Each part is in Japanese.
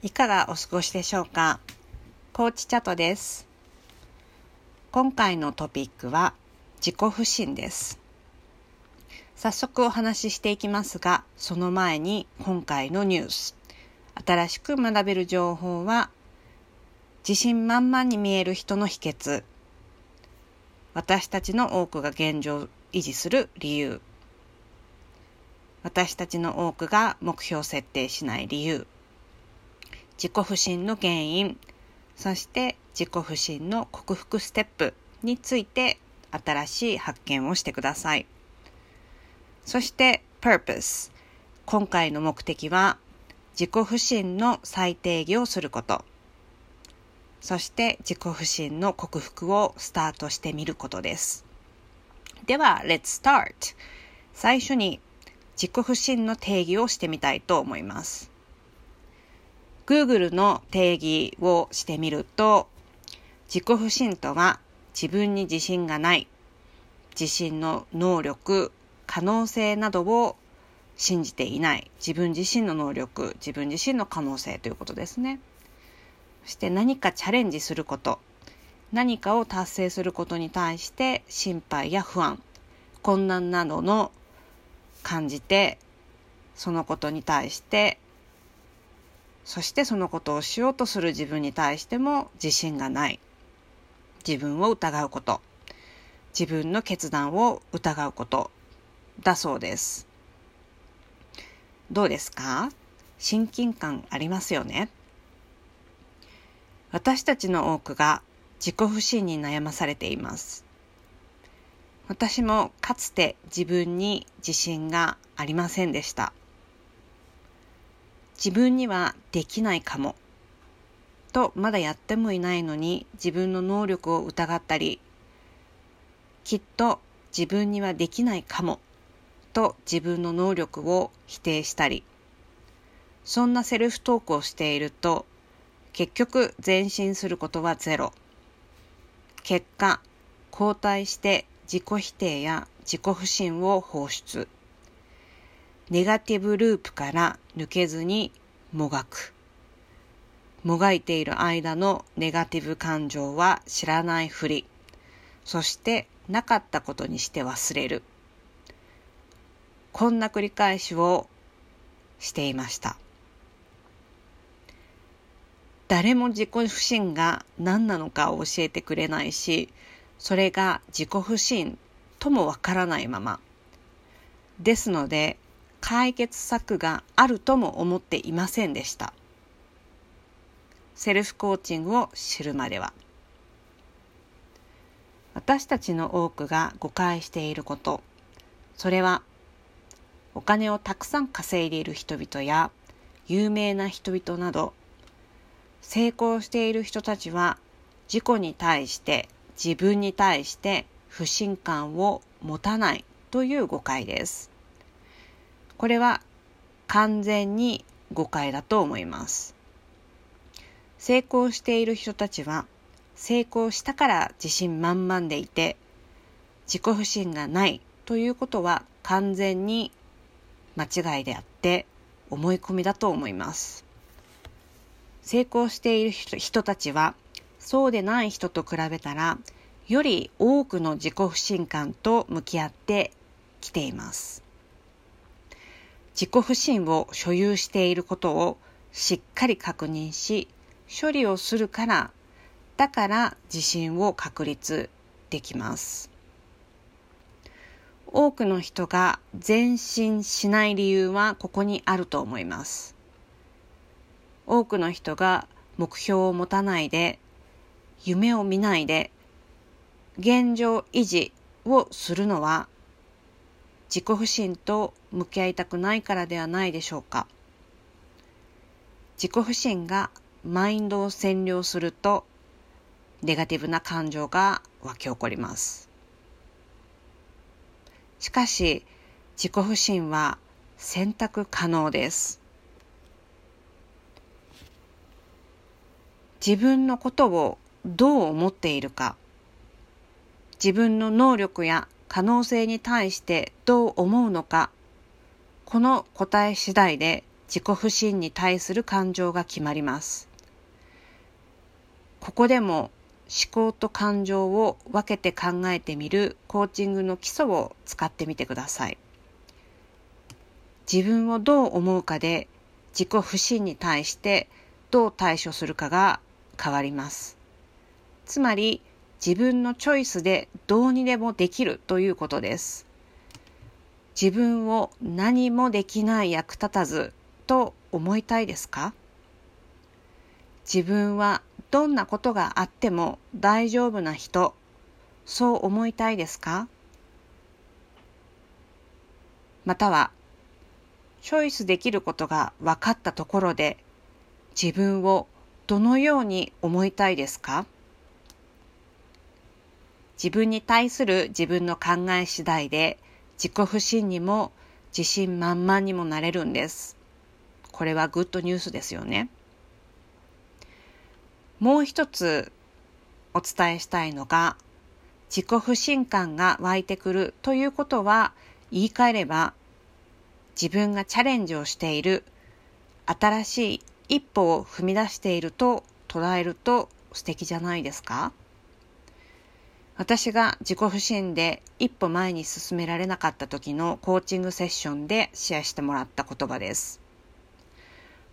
いかがお過ごしでしょうか？コーチチャトです。今回のトピックは自己不信です。早速お話ししていきますが、その前に今回のニュース。新しく学べる情報は、自信満々に見える人の秘訣。私たちの多くが現状を維持する理由。私たちの多くが目標設定しない理由。自己不信の原因。そして自己不信の克服ステップについて新しい発見をしてください。そして purpose。今回の目的は自己不信の再定義をすること。そして自己不信の克服をスタートしてみることです。では、let's start! 最初に自己不信の定義をしてみたいと思います。Google の定義をしてみると、自己不信とは自分に自信がない、自信の能力、可能性などを信じていない自分自身の能力自分自身の可能性ということですね。そして何かチャレンジすること何かを達成することに対して心配や不安困難などの感じてそのことに対してそしてそのことをしようとする自分に対しても自信がない自分を疑うこと自分の決断を疑うことだそうです。どうですか？親近感ありますよね？私たちの多くが自己不信に悩まされています。私もかつて自分に自信がありませんでした。自分にはできないかも。とまだやってもいないのに自分の能力を疑ったり、きっと自分にはできないかもと自分の能力を否定したり、そんなセルフトークをしていると、結局前進することはゼロ。結果、後退して自己否定や自己不信を放出。ネガティブループから抜けずにもがく。もがいている間のネガティブ感情は知らないふり。そしてなかったことにして忘れる。こんな繰り返しをしていました。誰も自己不信が何なのかを教えてくれないし、それが自己不信ともわからないまま。ですので、解決策があるとも思っていませんでした。セルフコーチングを知るまでは。私たちの多くが誤解していること、それはお金をたくさん稼いでいる人々や有名な人々など成功している人たちは自己に対して自分に対して不信感を持たないという誤解です。これは完全に誤解だと思います。成功している人たちは成功したから自信満々でいて自己不信がないということは完全に間違いであって思い込みだと思います。成功している人たちはそうでない人と比べたらより多くの自己不信感と向き合ってきています。自己不信を所有していることをしっかり確認し処理をするからだから自信を確立できます。多くの人が前進しない理由はここにあると思います。多くの人が目標を持たないで、夢を見ないで、現状維持をするのは自己不信と向き合いたくないからではないでしょうか。自己不信がマインドを占領すると、ネガティブな感情が湧き起こります。しかし、自己不信は選択可能です。自分のことをどう思っているか、自分の能力や可能性に対してどう思うのか、この答え次第で自己不信に対する感情が決まります。ここでも思考と感情を分けて考えてみるコーチングの基礎を使ってみてください。自分をどう思うかで自己不信に対してどう対処するかが変わります。つまり自分のチョイスでどうにでもできるということです。自分を何もできない役立たずと思いたいですか？自分はどんなことがあっても大丈夫な人、そう思いたいですか？または、チョイスできることが分かったところで、自分をどのように思いたいですか？自分に対する自分の考え次第で、自己不信にも自信満々にもなれるんです。これはグッドニュースですよね。もう一つお伝えしたいのが、自己不信感が湧いてくるということは、言い換えれば、自分がチャレンジをしている、新しい一歩を踏み出していると捉えると素敵じゃないですか私が自己不信で一歩前に進められなかった時のコーチングセッションでシェアしてもらった言葉です。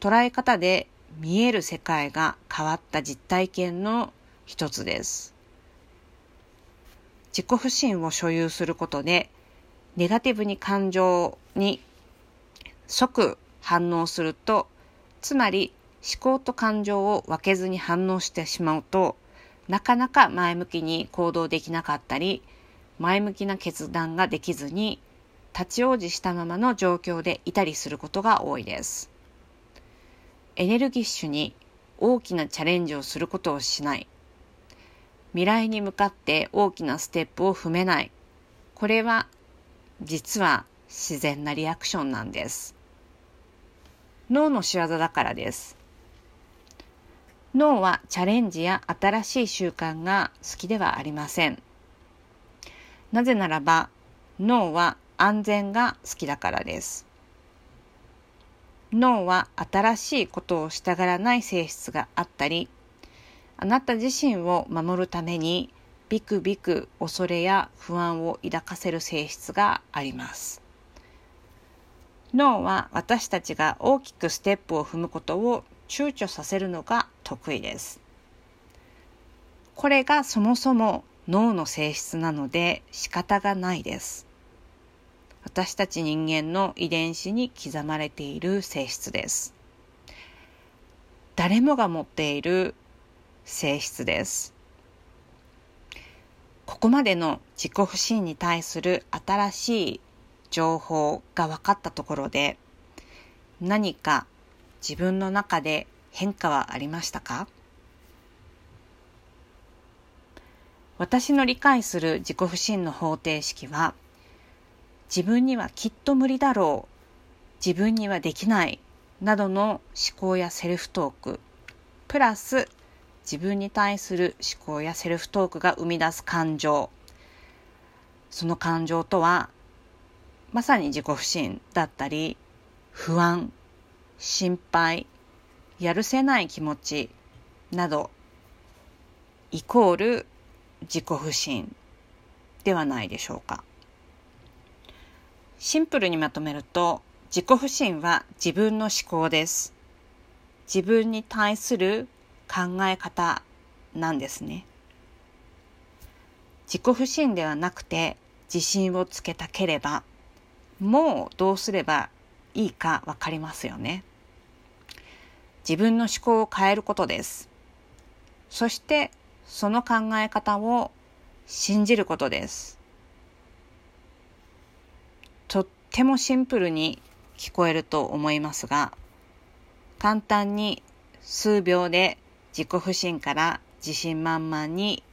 捉え方で見える世界が変わった実体験の一つです。自己不信を所有することで、ネガティブに感情に即反応すると、つまり思考と感情を分けずに反応してしまうと、なかなか前向きに行動できなかったり、前向きな決断ができずに、立ち往生したままの状況でいたりすることが多いです。エネルギッシュに大きなチャレンジをすることをしない。未来に向かって大きなステップを踏めない。これは実は自然なリアクションなんです。脳の仕業だからです。脳はチャレンジや新しい習慣が好きではありません。なぜならば脳は安全が好きだからです。脳は新しいことをしたがらない性質があったり、あなた自身を守るためにビクビク恐れや不安を抱かせる性質があります。脳は私たちが大きくステップを踏むことを躊躇させるのが得意です。これがそもそも脳の性質なので仕方がないです。私たち人間の遺伝子に刻まれている性質です。誰もが持っている性質です。ここまでの自己不信に対する新しい情報が分かったところで何か自分の中で変化はありましたか？私の理解する自己不信の方程式は自分にはきっと無理だろう、自分にはできない、などの思考やセルフトーク、プラス自分に対する思考やセルフトークが生み出す感情、その感情とは、まさに自己不信だったり、不安、心配、やるせない気持ちなど、イコール自己不信ではないでしょうか。シンプルにまとめると、自己不信は自分の思考です。自分に対する考え方なんですね。自己不信ではなくて自信をつけたければ、もうどうすればいいかわかりますよね。自分の思考を変えることです。そしてその考え方を信じることです。とってもシンプルに聞こえると思いますが、簡単に数秒で自己不信から自信満々に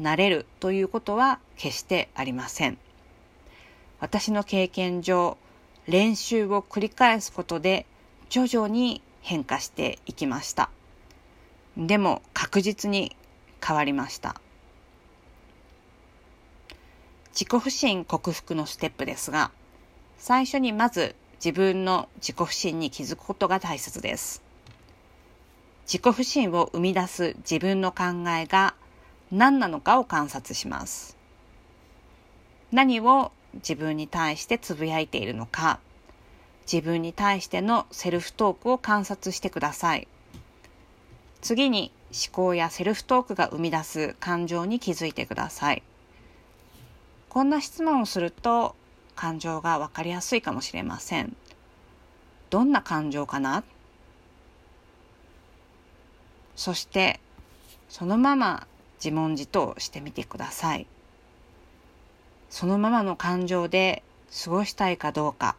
なれるということは決してありません。私の経験上、練習を繰り返すことで徐々に変化していきました。でも確実に変わりました。自己不信克服のステップですが、最初にまず自分の自己不信に気づくことが大切です。自己不信を生み出す自分の考えが何なのかを観察します。何を自分に対してつぶやいているのか、自分に対してのセルフトークを観察してください。次に思考やセルフトークが生み出す感情に気づいてください。こんな質問をすると感情がわかりやすいかもしれません。どんな感情かな？そしてそのまま自問自答してみてください。そのままの感情で過ごしたいかどうか、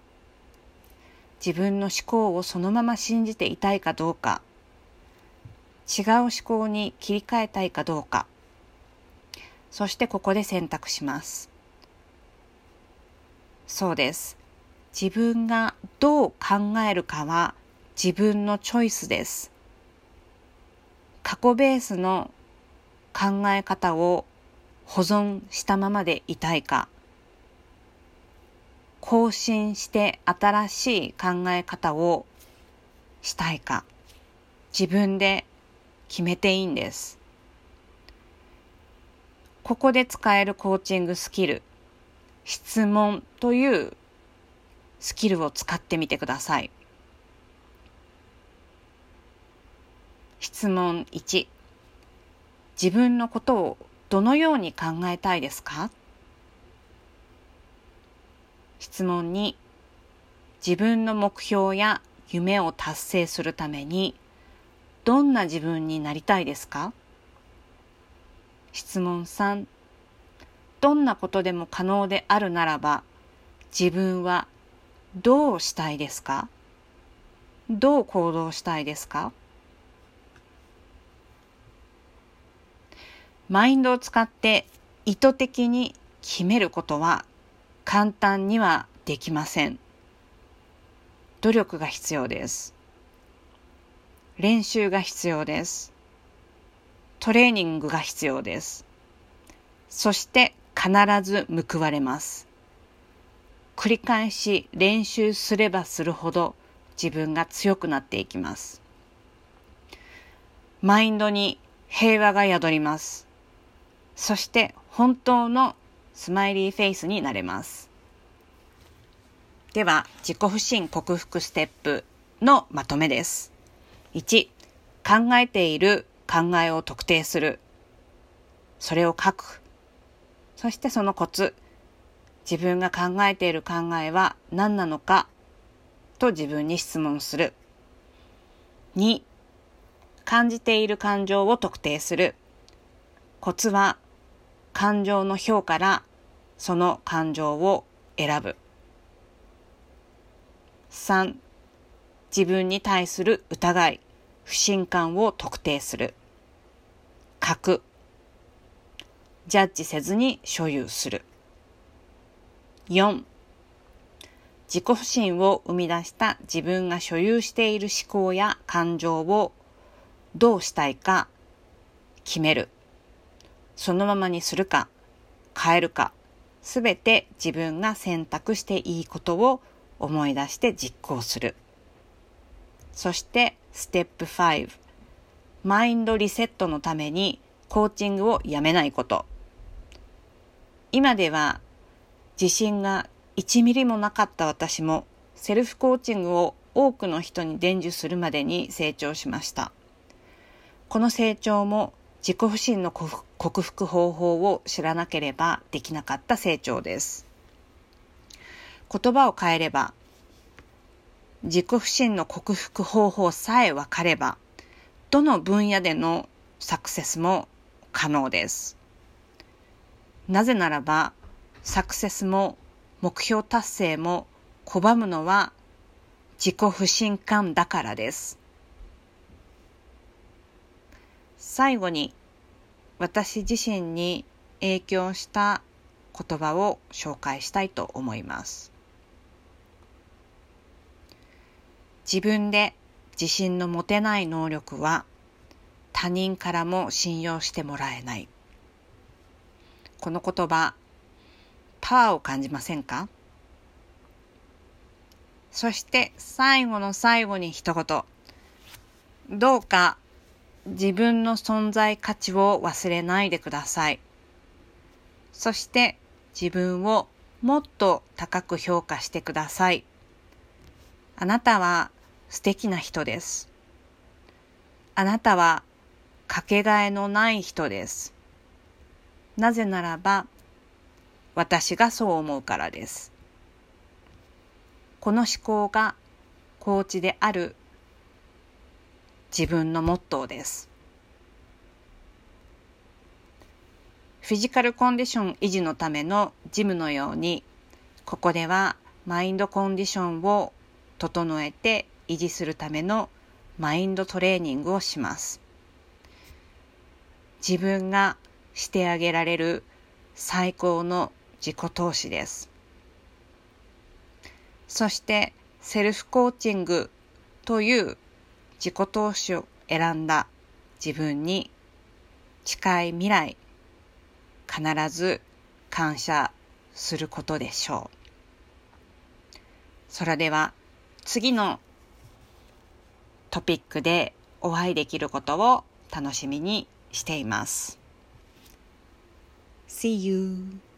自分の思考をそのまま信じていたいかどうか、違う思考に切り替えたいかどうか、そしてここで選択します。そうです。自分がどう考えるかは自分のチョイスです。過去ベースの考え方を保存したままでいたいか更新して新しい考え方をしたいか自分で決めていいんです。ここで使えるコーチングスキル質問というスキルを使ってみてください。質問1自分のことをどのように考えたいですか？質問2自分の目標や夢を達成するためにどんな自分になりたいですか？質問3どんなことでも可能であるならば自分はどうしたいですか？どう行動したいですか？マインドを使って意図的に決めることは簡単にはできません。努力が必要です。練習が必要です。トレーニングが必要です。そして必ず報われます。繰り返し練習すればするほど自分が強くなっていきます。マインドに平和が宿ります。そして本当のスマイリーフェイスになれます。では、自己不信克服ステップのまとめです。1、考えている考えを特定する。それを書く。そしてそのコツ。自分が考えている考えは何なのかと自分に質問する。2、感じている感情を特定する。コツは感情の表からその感情を選ぶ。3. 自分に対する疑い、不信感を特定する。書く。ジャッジせずに所有する。4. 自己不信を生み出した自分が所有している思考や感情をどうしたいか決める。そのままにするか変えるかすべて自分が選択していいことを思い出して実行する。そしてステップ5マインドリセットのためにコーチングをやめないこと。今では自信が1ミリもなかった私もセルフコーチングを多くの人に伝授するまでに成長しました。この成長も自己不信の克克服方法を知らなければできなかった成長です。言葉を変えれば、自己不信の克服方法さえ分かれば、どの分野でのサクセスも可能です。なぜならば、サクセスも目標達成も拒むのは自己不信感だからです。最後に私自身に影響した言葉を紹介したいと思います。自分で自信の持てない能力は他人からも信用してもらえない。この言葉、パワーを感じませんか？そして最後の最後に一言。どうか自分の存在価値を忘れないでください。そして自分をもっと高く評価してください。あなたは素敵な人です。あなたはかけがえのない人です。なぜならば私がそう思うからです。この思考がコーチである自分のモットーです。フィジカルコンディション維持のためのジムのように、ここではマインドコンディションを整えて維持するためのマインドトレーニングをします。自分がしてあげられる最高の自己投資です。そしてセルフコーチングという自己投資を選んだ自分に近い未来必ず感謝することでしょう。それでは次のトピックでお会いできることを楽しみにしています。See you!